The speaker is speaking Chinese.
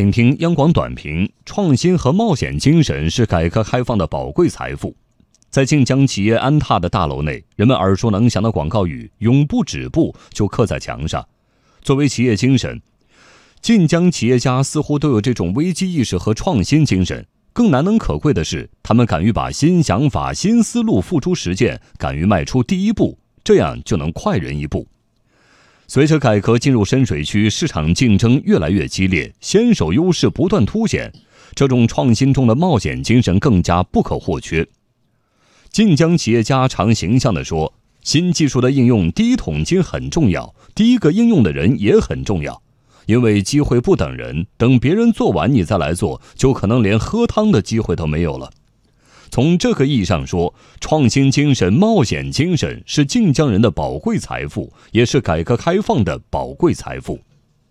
请听央广短评：创新和冒险精神是改革开放的宝贵财富。在晋江企业安踏的大楼内，人们耳熟能详的广告语“永不止步”就刻在墙上。作为企业精神，晋江企业家似乎都有这种危机意识和创新精神。更难能可贵的是，他们敢于把新想法、新思路付诸实践，敢于迈出第一步，这样就能快人一步。随着改革进入深水区，市场竞争越来越激烈，先手优势不断凸显，这种创新中的冒险精神更加不可或缺。晋江企业家常形象地说：“新技术的应用，第一桶金很重要，第一个应用的人也很重要。”因为机会不等人，等别人做完你再来做，就可能连喝汤的机会都没有了。从这个意义上说，创新精神、冒险精神是晋江人的宝贵财富，也是改革开放的宝贵财富。